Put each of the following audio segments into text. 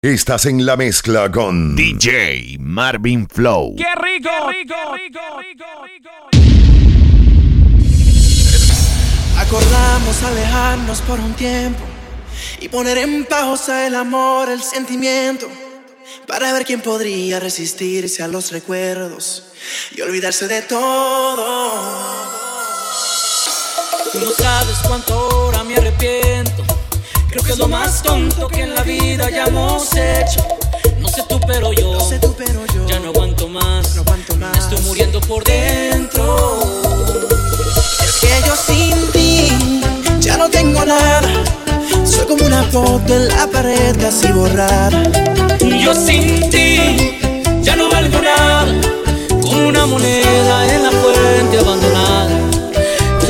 Estás en la mezcla con DJ Marvin Flow. ¡Qué rico! rico, rico, rico, rico! Acordamos alejarnos por un tiempo y poner en pausa el amor, el sentimiento, para ver quién podría resistirse a los recuerdos y olvidarse de todo. Tú no sabes cuánto que es lo más tonto que en la vida hayamos hecho. No sé tú, pero yo, no sé tú, pero yo ya no aguanto más. No aguanto más. Me estoy muriendo por dentro. Es que yo sin ti ya no tengo nada. Soy como una foto en la pared casi borrada. Yo sin ti ya no valgo nada. Como una moneda en la fuente abandonada.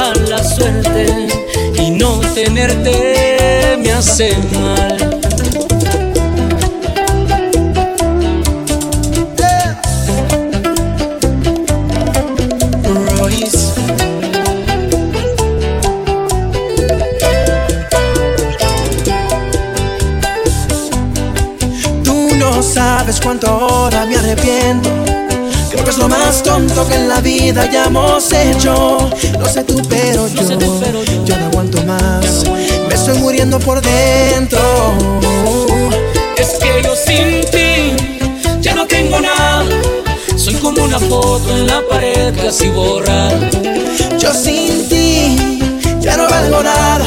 A la suerte y no tenerte me hace mal. Tú no sabes cuánto ahora me arrepiento. Creo que es lo más tonto que en la vida hayamos hecho. No sé tú, pero yo, no sé tú, pero yo, yo no aguanto más muriendo por dentro. Es que yo sin ti ya no tengo nada. Soy como una foto en la pared casi borrada. Yo sin ti ya no valgo nada.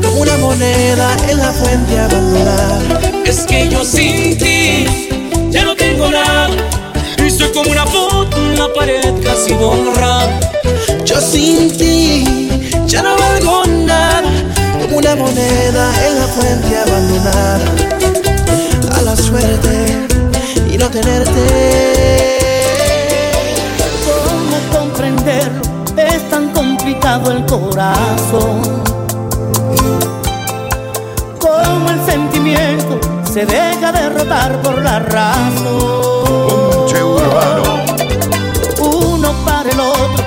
Como una moneda en la fuente abandonada. Es que yo sin ti ya no tengo nada. Y soy como una foto en la pared casi borrada. Yo sin ti ya no valgo una moneda en la fuente abandonada a la suerte y no tenerte. ¿Cómo comprenderlo? Es tan complicado el corazón. Como el sentimiento se deja derrotar por la razón. Uno para el otro,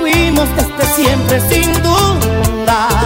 fuimos desde siempre sin duda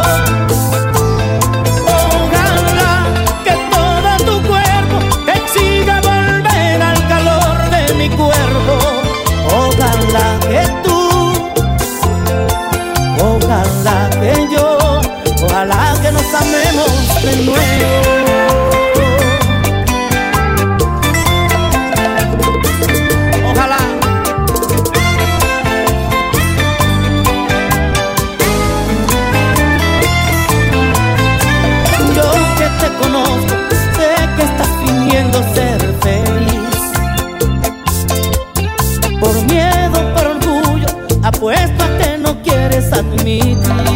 me.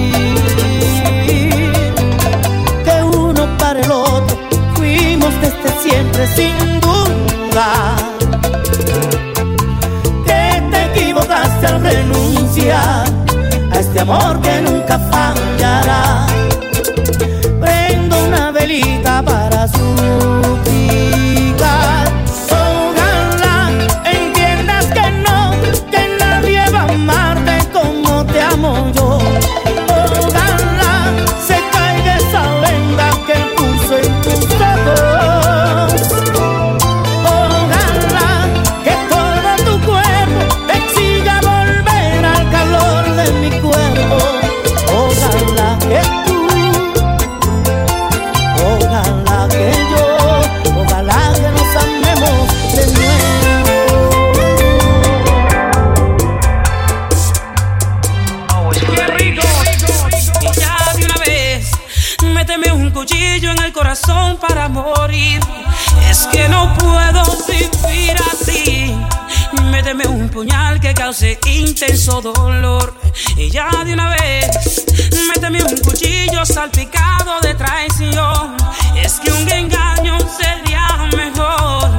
Dolor. Y ya de una vez, méteme un cuchillo salpicado de traición. Es que un engaño sería mejor.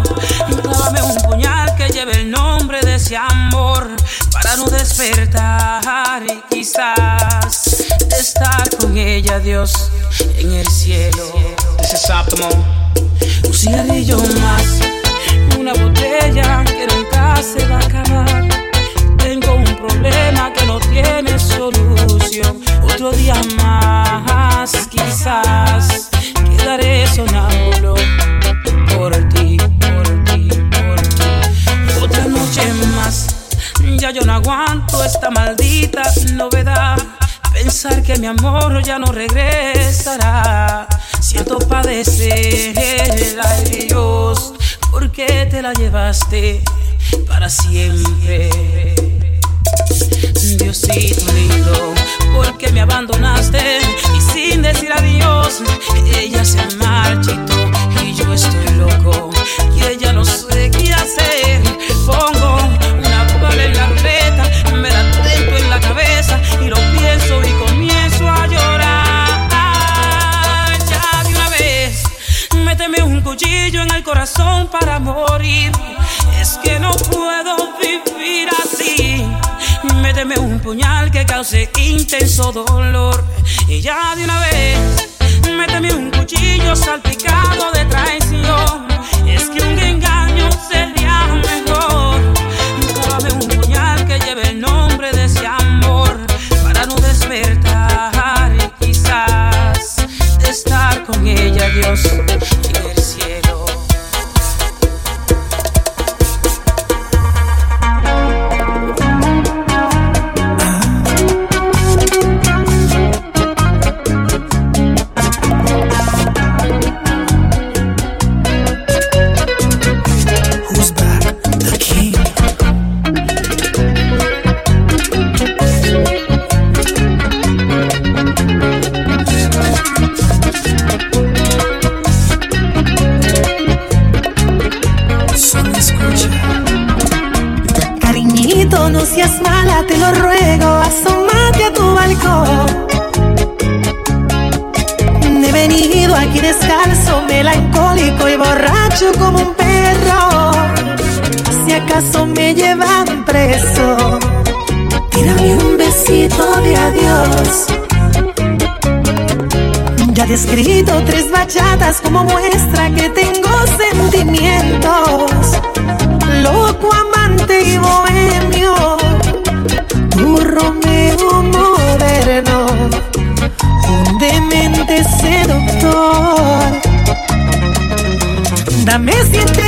Clávame un puñal ese amor para no despertar y quizás estar con ella, Dios, en el cielo. Optimal. Un cigarrillo más, una botella que nunca se va a acabar. Tengo un problema que no tiene solución. Otro día más, quizás quedaré sonámbulo por ti, por ti, por ti. Otra noche más, ya yo no aguanto esta maldita novedad. Pensar que mi amor ya no regresará. Siento padecer, ay Dios, ¿por qué te la llevaste para siempre? Diosito lindo, ¿por qué me abandonaste? Y sin decir adiós, ella se marchitó y yo estoy loco. Y ella no sé qué hacer. Pongo una bola en la ruleta, me da tiempo en la cabeza y lo pienso y comienzo a llorar. Ya de una vez, méteme un cuchillo en el corazón para morir. Es que no puedo. Méteme un puñal que cause intenso dolor. Y ya de una vez, méteme un cuchillo salpicado de traición. Te lo ruego, asómate a tu balcón. He venido aquí descalzo, melancólico y borracho como un perro. Si acaso me llevan preso, tírame un besito de adiós. Ya he escrito tres bachatas como muestra que tengo sentimientos. Loco, amante y bohemio, tu Romeo moderno, un demente seductor. Dame siete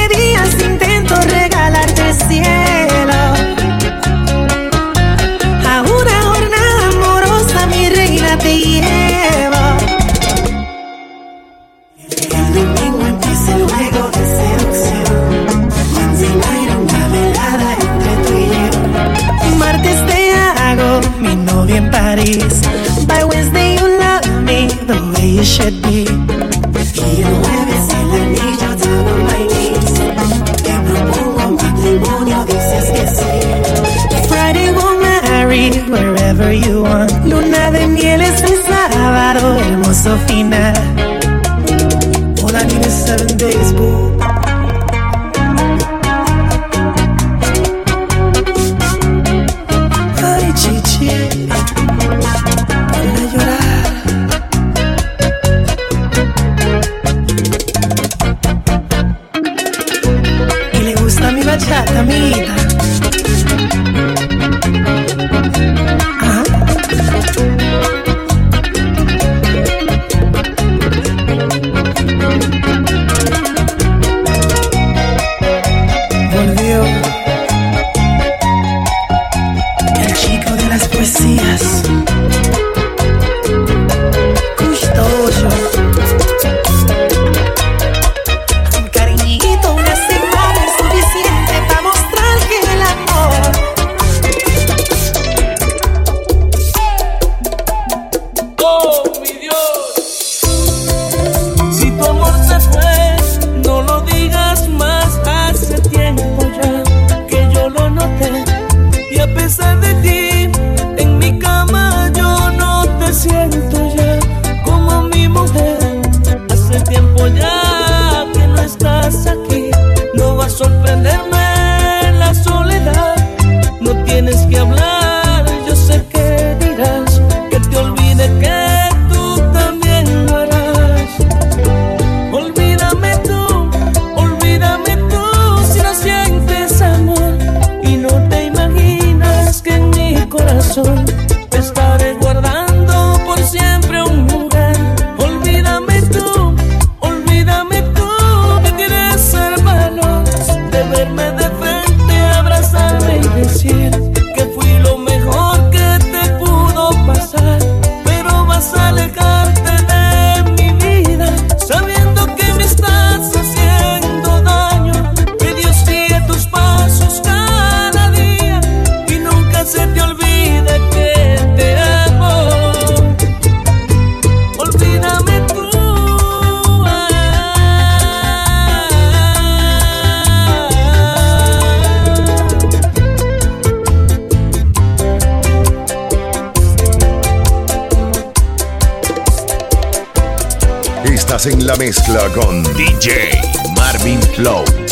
la mezcla con DJ Marvin Flow.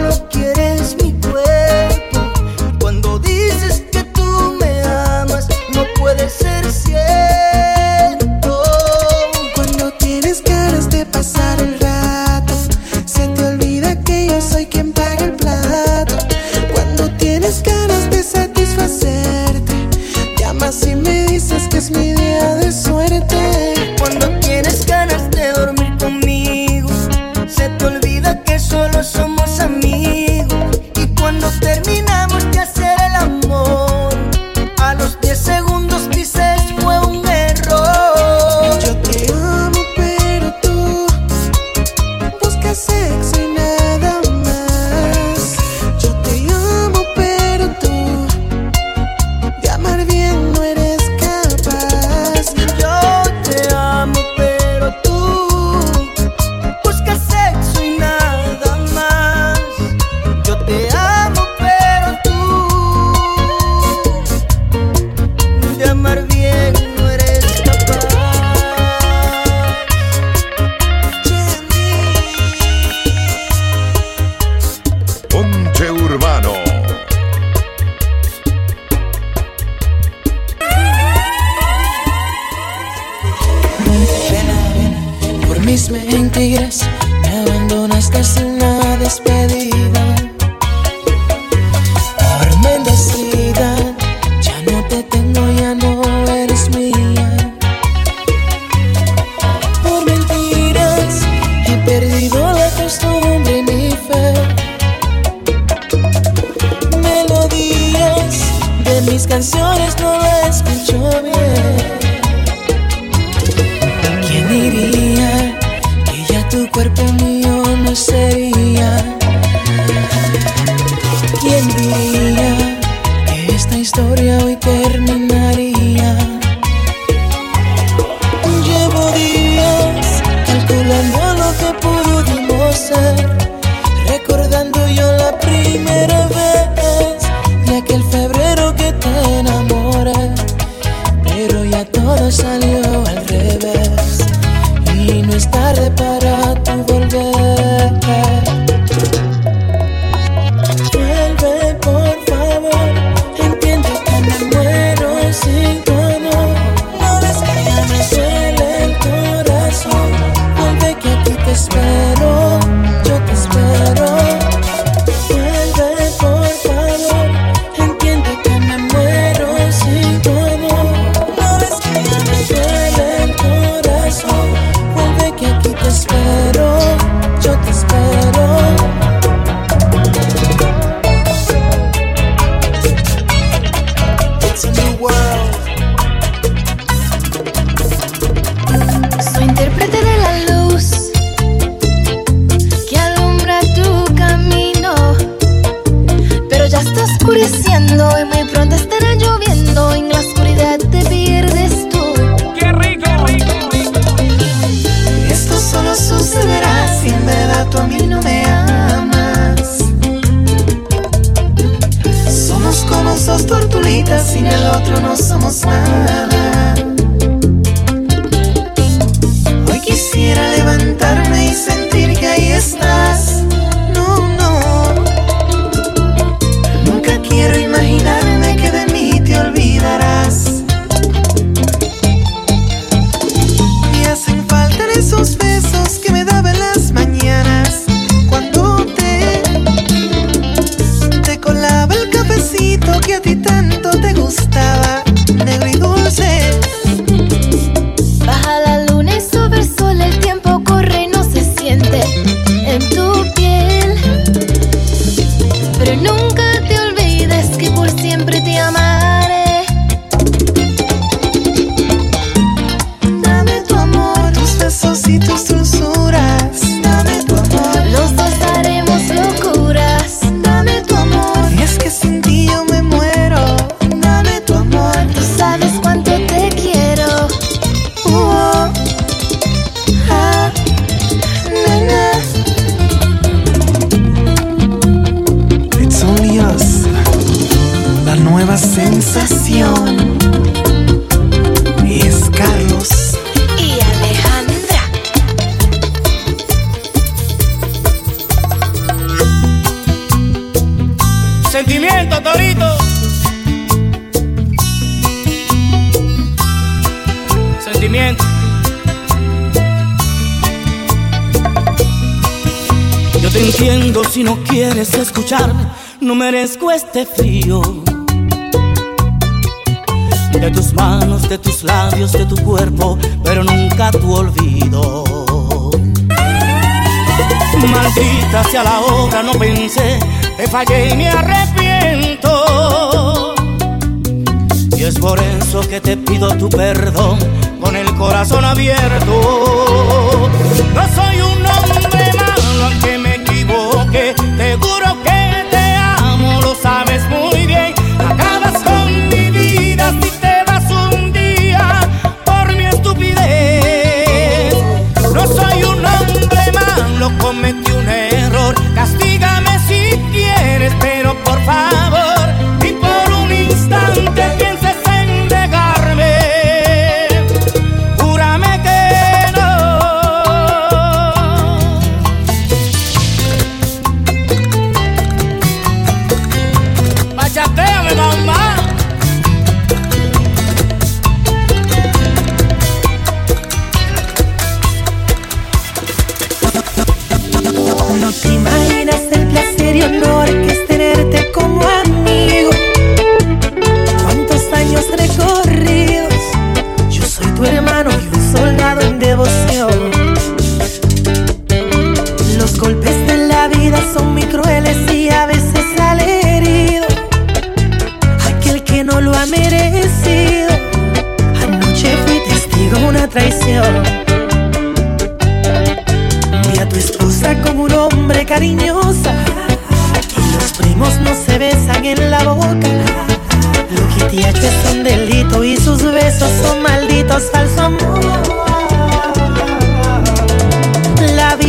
solo mentiras, me abandonaste sin una despedida. sentimiento, Torito. Sentimiento. Yo te entiendo si no quieres escucharme, no merezco este frío. De tus manos, de tus labios, de tu cuerpo, pero nunca tu olvido. Maldita sea la obra, no pensé, te fallé y me arrepiento. Y es por eso que te pido tu perdón con el corazón abierto. No soy un hombre malo, aunque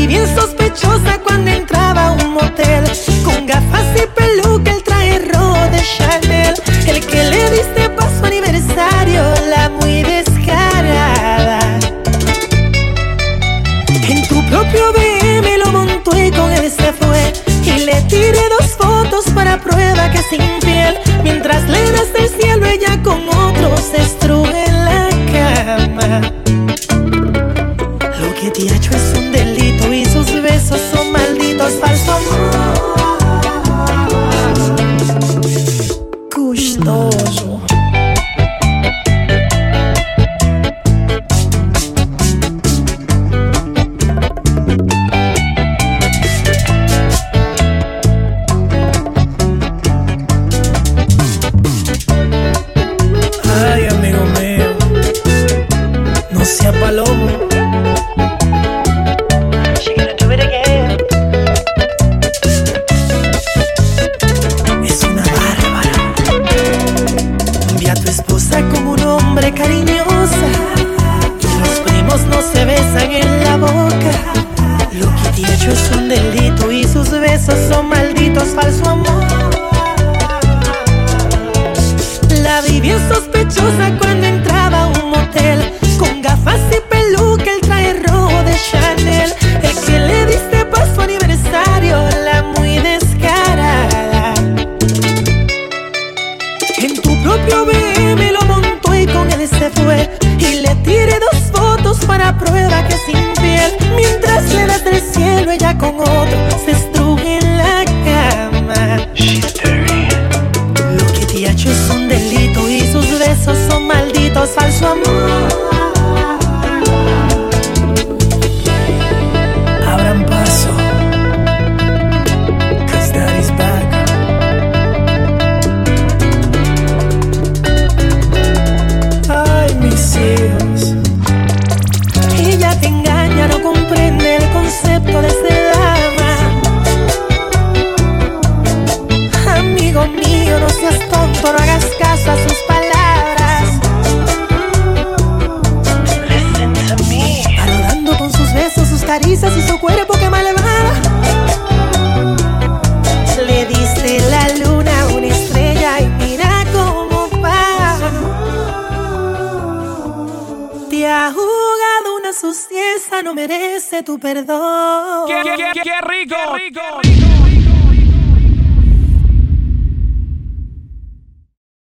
y bien sospechosa cuando entraba a un motel. Con gafas y peluca, el traje rojo de Chanel. El que le diste para su aniversario, la muy descarada. En tu propio BM lo montó y con él se fue. Y le tiré dos fotos para prueba que es infiel. Mientras le das el cielo, ella con otros destruyó.